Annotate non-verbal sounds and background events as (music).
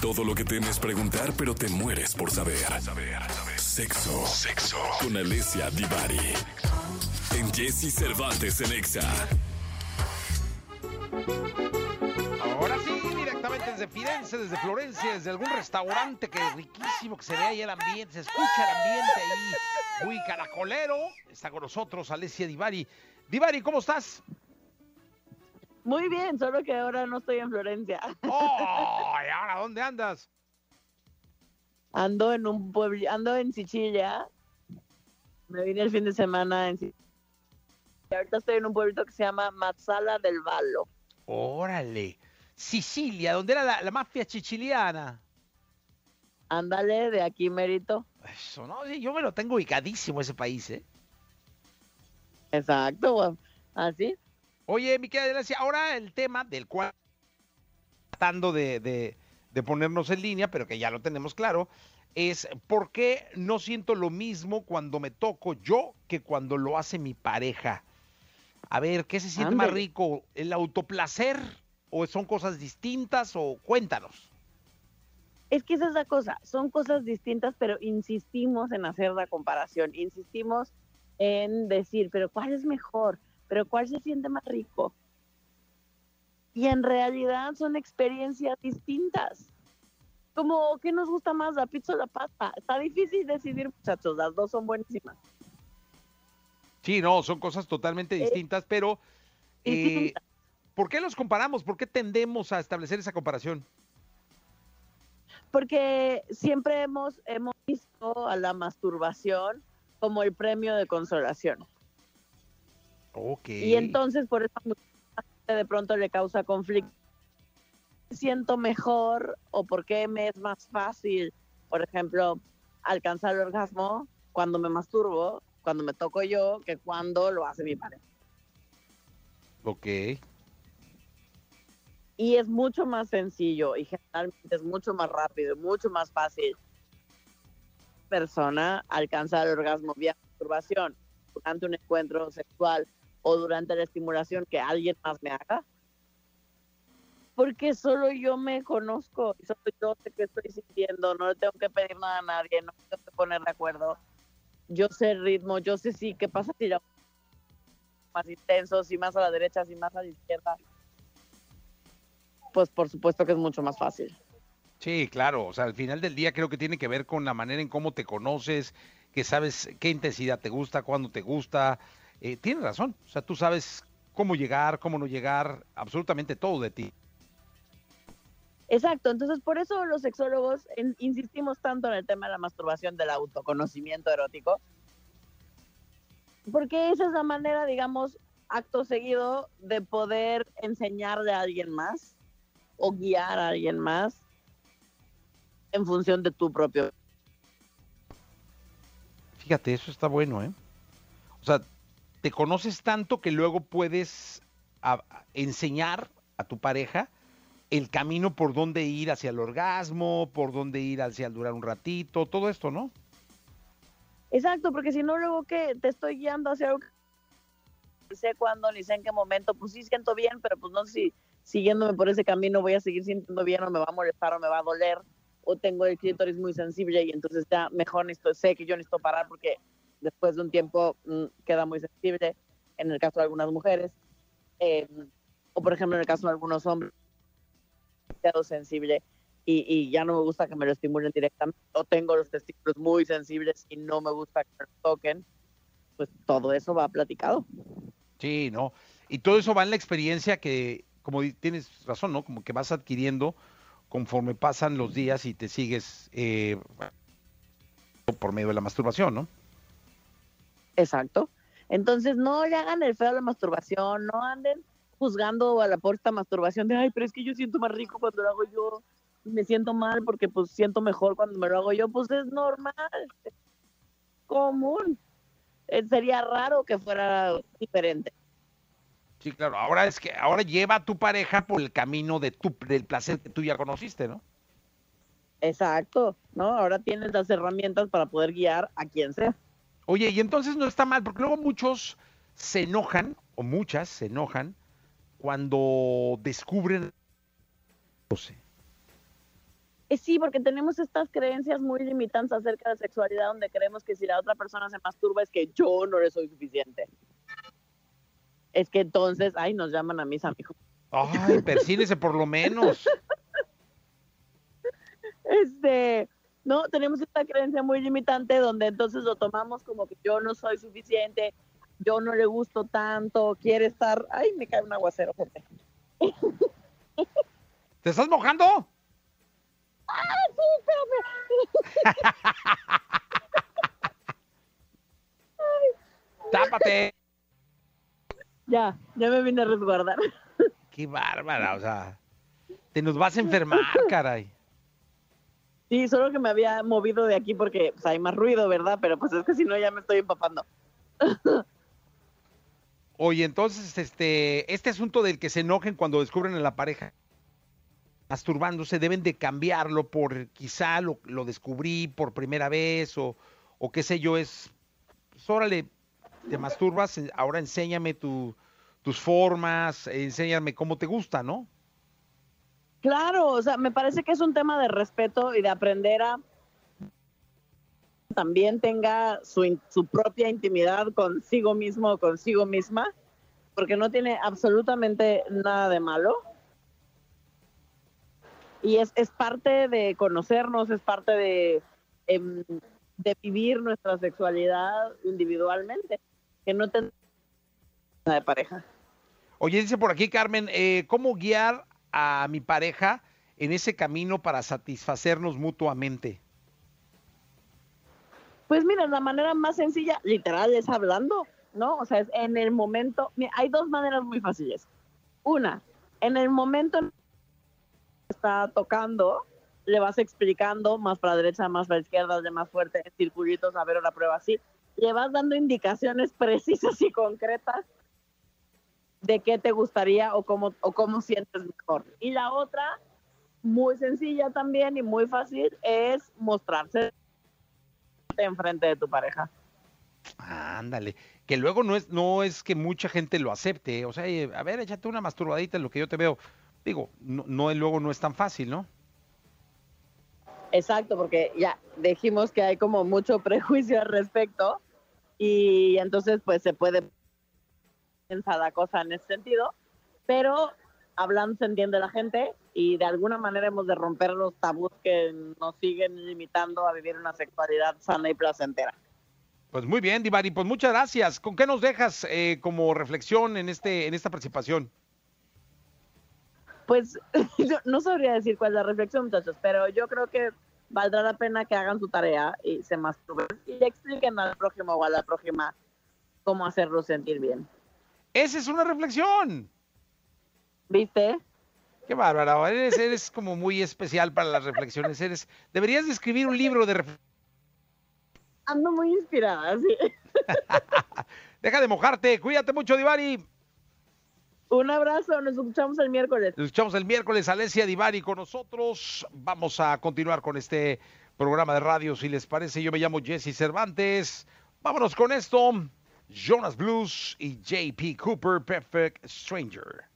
Todo lo que temes preguntar, pero te mueres por saber. Sexo. Sexo. Con Alessia Divari. En Jesse Cervantes en Exa. Ahora sí, directamente desde Firenze, desde Florencia, desde algún restaurante que riquísimo que se ve ahí el ambiente, se escucha el ambiente ahí, muy caracolero. Está con nosotros Alessia Divari. Divari, ¿cómo estás? Muy bien, solo que ahora no estoy en Florencia. (laughs) ¡Oh! ¿Y ahora dónde andas? Ando en un pueblo, ando en Sicilia. Me vine el fin de semana en Sicilia. Y ahorita estoy en un pueblito que se llama Mazzala del Vallo. Órale. Sicilia, donde era la, la mafia chichiliana. Ándale, de aquí mérito. Eso, ¿no? Yo me lo tengo ubicadísimo ese país, ¿eh? Exacto, así. Oye, mi querida ahora el tema del cual tratando de, de- de ponernos en línea, pero que ya lo tenemos claro, es por qué no siento lo mismo cuando me toco yo que cuando lo hace mi pareja. A ver, ¿qué se siente más rico? ¿El autoplacer? ¿O son cosas distintas? O cuéntanos. Es que esa es la cosa, son cosas distintas, pero insistimos en hacer la comparación, insistimos en decir, pero ¿cuál es mejor? ¿Pero cuál se siente más rico? Y en realidad son experiencias distintas. Como, ¿qué nos gusta más, la pizza o la pasta? Está difícil decidir, muchachos, las dos son buenísimas. Sí, no, son cosas totalmente distintas, pero eh, Distintas. ¿por qué los comparamos? ¿Por qué tendemos a establecer esa comparación? Porque siempre hemos, hemos visto a la masturbación como el premio de consolación. Y entonces por eso de pronto le causa conflicto. ¿Me siento mejor o por qué me es más fácil, por ejemplo, alcanzar el orgasmo cuando me masturbo, cuando me toco yo, que cuando lo hace mi pareja? Ok. Y es mucho más sencillo y generalmente es mucho más rápido y mucho más fácil persona alcanzar el orgasmo vía masturbación durante un encuentro sexual o durante la estimulación que alguien más me haga. Porque solo yo me conozco solo yo sé qué estoy sintiendo, no le tengo que pedir nada a nadie, no tengo que poner de acuerdo. Yo sé el ritmo, yo sé sí qué pasa si la más intenso, si más a la derecha, si más a la izquierda. Pues por supuesto que es mucho más fácil. Sí, claro. O sea, al final del día creo que tiene que ver con la manera en cómo te conoces, que sabes qué intensidad te gusta, cuándo te gusta. Eh, tienes razón. O sea, tú sabes cómo llegar, cómo no llegar, absolutamente todo de ti. Exacto, entonces por eso los sexólogos en- insistimos tanto en el tema de la masturbación del autoconocimiento erótico, porque esa es la manera, digamos, acto seguido de poder enseñarle a alguien más o guiar a alguien más en función de tu propio. Fíjate, eso está bueno, ¿eh? O sea, te conoces tanto que luego puedes enseñar a tu pareja el camino por dónde ir hacia el orgasmo, por dónde ir hacia el durar un ratito, todo esto, ¿no? Exacto, porque si no luego que te estoy guiando hacia algo que sé cuándo, ni sé en qué momento, pues sí siento bien, pero pues no sé si siguiéndome por ese camino voy a seguir sintiendo bien o me va a molestar o me va a doler o tengo el clítoris muy sensible y entonces ya mejor necesito, sé que yo necesito parar porque después de un tiempo mm, queda muy sensible en el caso de algunas mujeres eh, o por ejemplo en el caso de algunos hombres demasiado sensible y, y ya no me gusta que me lo estimulen directamente o tengo los testículos muy sensibles y no me gusta que me lo toquen pues todo eso va platicado Sí, ¿no? Y todo eso va en la experiencia que, como tienes razón, ¿no? Como que vas adquiriendo conforme pasan los días y te sigues eh, por medio de la masturbación, ¿no? Exacto. Entonces, no le hagan el feo a la masturbación, no anden juzgando a la porta masturbación de, ay, pero es que yo siento más rico cuando lo hago yo, y me siento mal porque pues siento mejor cuando me lo hago yo, pues es normal, es común. Eh, sería raro que fuera diferente. Sí, claro. Ahora es que ahora lleva a tu pareja por el camino de tu, del placer que tú ya conociste, ¿no? Exacto, ¿no? Ahora tienes las herramientas para poder guiar a quien sea. Oye, y entonces no está mal, porque luego muchos se enojan, o muchas se enojan, cuando descubren... No sé. Eh, sí, porque tenemos estas creencias muy limitantes acerca de sexualidad donde creemos que si la otra persona se masturba es que yo no le soy suficiente. Es que entonces, ay, nos llaman a mis amigos. Ay, persínese por lo menos. (laughs) Este, no, tenemos esta creencia muy limitante donde entonces lo tomamos como que yo no soy suficiente, yo no le gusto tanto, quiere estar, ay, me cae un aguacero, gente. ¿Te estás mojando? ¡Ah, sí, espérame! (laughs) Tápate. Ya, ya me vine a resguardar. Qué bárbara, o sea, te nos vas a enfermar, caray. Sí, solo que me había movido de aquí porque pues, hay más ruido, ¿verdad? Pero pues es que si no ya me estoy empapando. (laughs) Oye, entonces, este, este asunto del que se enojen cuando descubren a la pareja masturbándose, deben de cambiarlo por quizá lo, lo descubrí por primera vez o, o qué sé yo, es, pues, órale, te masturbas, ahora enséñame tu, tus formas, enséñame cómo te gusta, ¿no? Claro, o sea, me parece que es un tema de respeto y de aprender a también tenga su, propia intimidad consigo mismo o consigo misma, porque no tiene absolutamente nada de malo. Y es, es parte de conocernos, es parte de, em, de vivir nuestra sexualidad individualmente, que no te de pareja. Oye, dice por aquí Carmen, eh, ¿cómo guiar a mi pareja en ese camino para satisfacernos mutuamente? Pues mira, la manera más sencilla, literal, es hablando, ¿no? O sea, es en el momento, hay dos maneras muy fáciles. Una, en el momento en que está tocando, le vas explicando más para la derecha, más para la izquierda, de más fuerte, en circulitos, a ver la prueba así. Le vas dando indicaciones precisas y concretas de qué te gustaría o cómo, o cómo sientes mejor. Y la otra, muy sencilla también y muy fácil, es mostrarse enfrente de tu pareja. Ándale, que luego no es, no es que mucha gente lo acepte, o sea, eh, a ver, échate una masturbadita en lo que yo te veo. Digo, no, no luego no es tan fácil, ¿no? Exacto, porque ya dijimos que hay como mucho (laughs) prejuicio al respecto y entonces pues se puede pensar la cosa en ese sentido, pero hablando se entiende la gente y de alguna manera hemos de romper los tabús que nos siguen limitando a vivir una sexualidad sana y placentera. Pues muy bien, Divari, pues muchas gracias. ¿Con qué nos dejas eh, como reflexión en este, en esta participación? Pues (laughs) yo no sabría decir cuál es la reflexión, muchachos, pero yo creo que valdrá la pena que hagan su tarea y se masturben y expliquen al prójimo o a la prójima cómo hacerlo sentir bien. Esa es una reflexión. ¿Viste? Qué bárbara, eres, eres como muy especial para las reflexiones. Eres, deberías de escribir un libro de reflexiones. Ando muy inspirada, sí. (laughs) Deja de mojarte, cuídate mucho, Divari. Un abrazo, nos escuchamos el miércoles. Nos escuchamos el miércoles, Alesia Divari con nosotros. Vamos a continuar con este programa de radio, si les parece. Yo me llamo Jesse Cervantes. Vámonos con esto. Jonas Blues y JP Cooper, Perfect Stranger.